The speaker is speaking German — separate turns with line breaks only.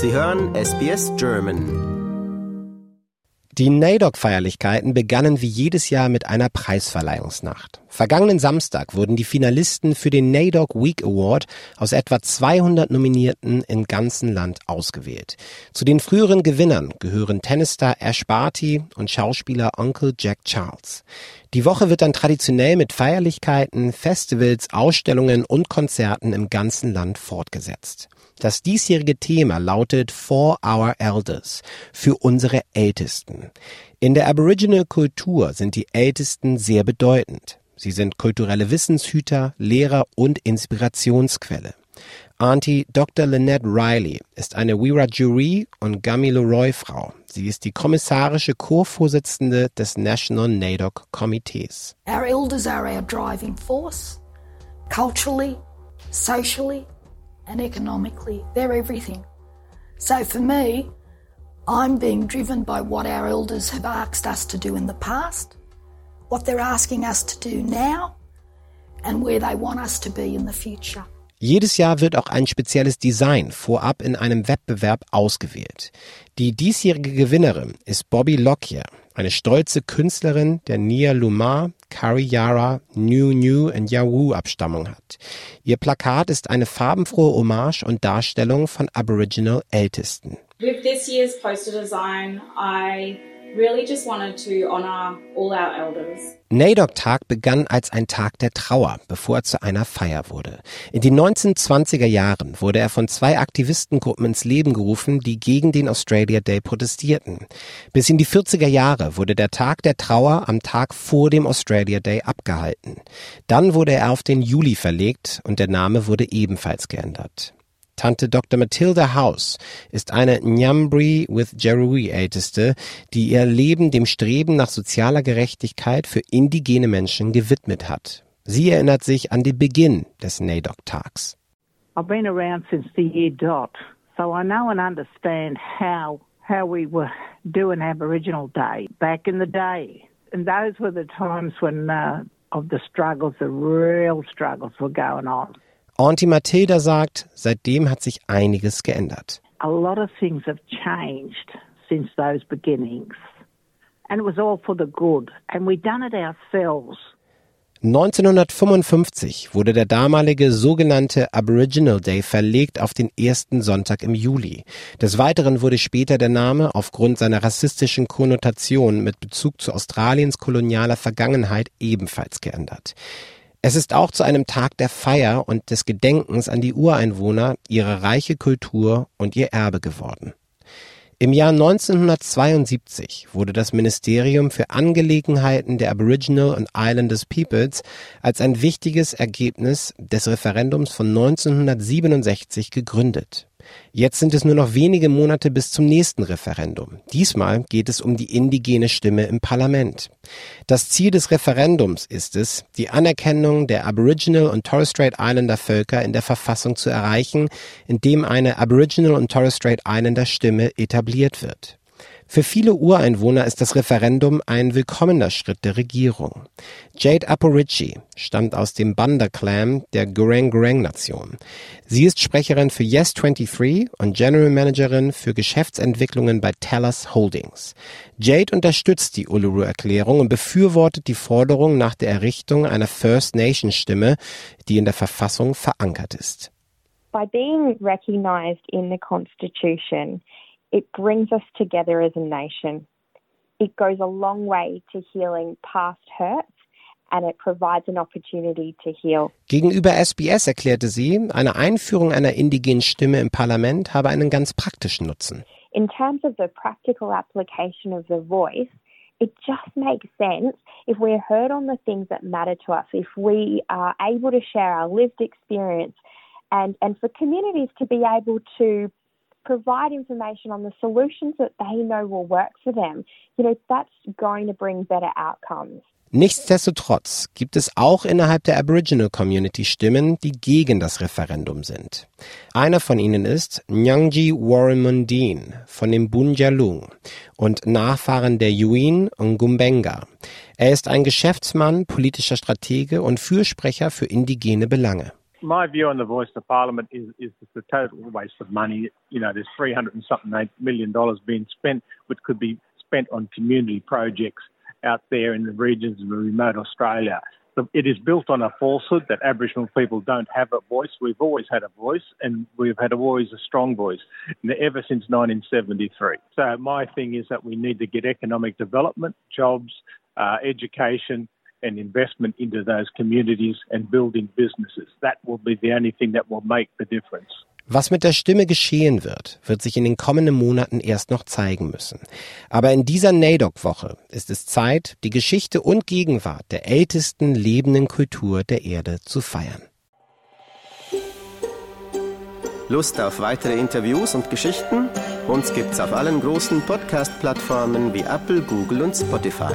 Sie hören SBS German.
Die NAIDOC-Feierlichkeiten begannen wie jedes Jahr mit einer Preisverleihungsnacht. Vergangenen Samstag wurden die Finalisten für den NAIDOC Week Award aus etwa 200 Nominierten im ganzen Land ausgewählt. Zu den früheren Gewinnern gehören Tennisstar Ash Barty und Schauspieler Uncle Jack Charles. Die Woche wird dann traditionell mit Feierlichkeiten, Festivals, Ausstellungen und Konzerten im ganzen Land fortgesetzt. Das diesjährige Thema lautet For Our Elders, für unsere Ältesten. In der Aboriginal-Kultur sind die Ältesten sehr bedeutend. Sie sind kulturelle Wissenshüter, Lehrer und Inspirationsquelle. Auntie Dr. Lynette Riley ist eine Wiradjuri und Gamilaroi-Frau. Sie ist die kommissarische Co-Vorsitzende des National NAIDOC Komitees.
Our elders are our driving force, culturally, socially and economically. They're everything. So for me, I'm being driven by what our elders have asked us to do in the past, what they're asking us to do now, and where they want us to be in the future.
Jedes Jahr wird auch ein spezielles Design vorab in einem Wettbewerb ausgewählt. Die diesjährige Gewinnerin ist Bobby Lockyer, eine stolze Künstlerin der Nia Lumar, Kariyara, New New und Yahoo Abstammung hat. Ihr Plakat ist eine farbenfrohe Hommage und Darstellung von Aboriginal Ältesten.
With this year's poster design, I really just wanted to honor all our elders.
NAIDOC-Tag begann als ein Tag der Trauer, bevor er zu einer Feier wurde. In den 1920er Jahren wurde er von zwei Aktivistengruppen ins Leben gerufen, die gegen den Australia Day protestierten. Bis in die 40er Jahre wurde der Tag der Trauer am Tag vor dem Australia Day abgehalten. Dann wurde er auf den Juli verlegt und der Name wurde ebenfalls geändert. Tante Dr. Matilda House ist eine Nyambri with Jerui Älteste, die ihr Leben dem Streben nach sozialer Gerechtigkeit für indigene Menschen gewidmet hat. Sie erinnert sich an den Beginn des NAIDOC-Tags.
I've been around since the year dot, so I know and understand how how we were doing Aboriginal Day back in the day, and those were the times when uh, of the struggles, the real struggles were going on.
Auntie Matilda sagt, seitdem hat sich einiges geändert.
A lot of things have changed since those beginnings, and it was all for the good, and we done it ourselves.
1955 wurde der damalige sogenannte Aboriginal Day verlegt auf den ersten Sonntag im Juli. Des Weiteren wurde später der Name aufgrund seiner rassistischen Konnotation mit Bezug zu Australiens kolonialer Vergangenheit ebenfalls geändert. Es ist auch zu einem Tag der Feier und des Gedenkens an die Ureinwohner, ihre reiche Kultur und ihr Erbe geworden. Im Jahr 1972 wurde das Ministerium für Angelegenheiten der Aboriginal und Islanders Peoples als ein wichtiges Ergebnis des Referendums von 1967 gegründet. Jetzt sind es nur noch wenige Monate bis zum nächsten Referendum. Diesmal geht es um die indigene Stimme im Parlament. Das Ziel des Referendums ist es, die Anerkennung der Aboriginal und Torres Strait Islander Völker in der Verfassung zu erreichen, indem eine Aboriginal und Torres Strait Islander Stimme etabliert wird. Für viele Ureinwohner ist das Referendum ein willkommener Schritt der Regierung. Jade Aporici stammt aus dem Banda-Clan der Gureng-Gureng-Nation. Sie ist Sprecherin für Yes23 und General Managerin für Geschäftsentwicklungen bei Tellus Holdings. Jade unterstützt die Uluru-Erklärung und befürwortet die Forderung nach der Errichtung einer First Nation Stimme, die in der Verfassung verankert ist.
By being recognized in the Constitution, it brings us together as a nation. It goes a long way to healing past hurts and it provides an opportunity to heal.
Gegenüber SBS erklärte sie, eine Einführung einer indigenen Stimme im Parlament habe einen ganz praktischen Nutzen.
In terms of the practical application of the voice, it just makes sense if we're heard on the things that matter to us, if we are able to share our lived experience and, and for communities to be able to provide information on the solutions that they know will work for them, you know, that's going to bring better outcomes.
Nichtsdestotrotz gibt es auch innerhalb der Aboriginal Community Stimmen, die gegen das Referendum sind. Einer von ihnen ist Nyangji Warren von dem Bunjalung und Nachfahren der Yuin und Gumbenga. Er ist ein Geschäftsmann, politischer Stratege und Fürsprecher für indigene Belange.
My view on the voice of Parliament is, is it's a total waste of money. You know, there's 300 and something million dollars being spent, which could be spent on community projects out there in the regions of remote Australia. It is built on a falsehood that Aboriginal people don't have a voice. We've always had a voice, and we've had always a strong voice ever since 1973. So my thing is that we need to get economic development, jobs, uh, education, and investment into those communities and building businesses. That will be the only thing that will make the difference.
Was mit der Stimme geschehen wird, wird sich in den kommenden Monaten erst noch zeigen müssen. Aber in dieser NAIDOC-Woche ist es Zeit, die Geschichte und Gegenwart der ältesten lebenden Kultur der Erde zu feiern.
Lust auf weitere Interviews und Geschichten? Uns gibt's auf allen großen Podcast-Plattformen wie Apple, Google und Spotify.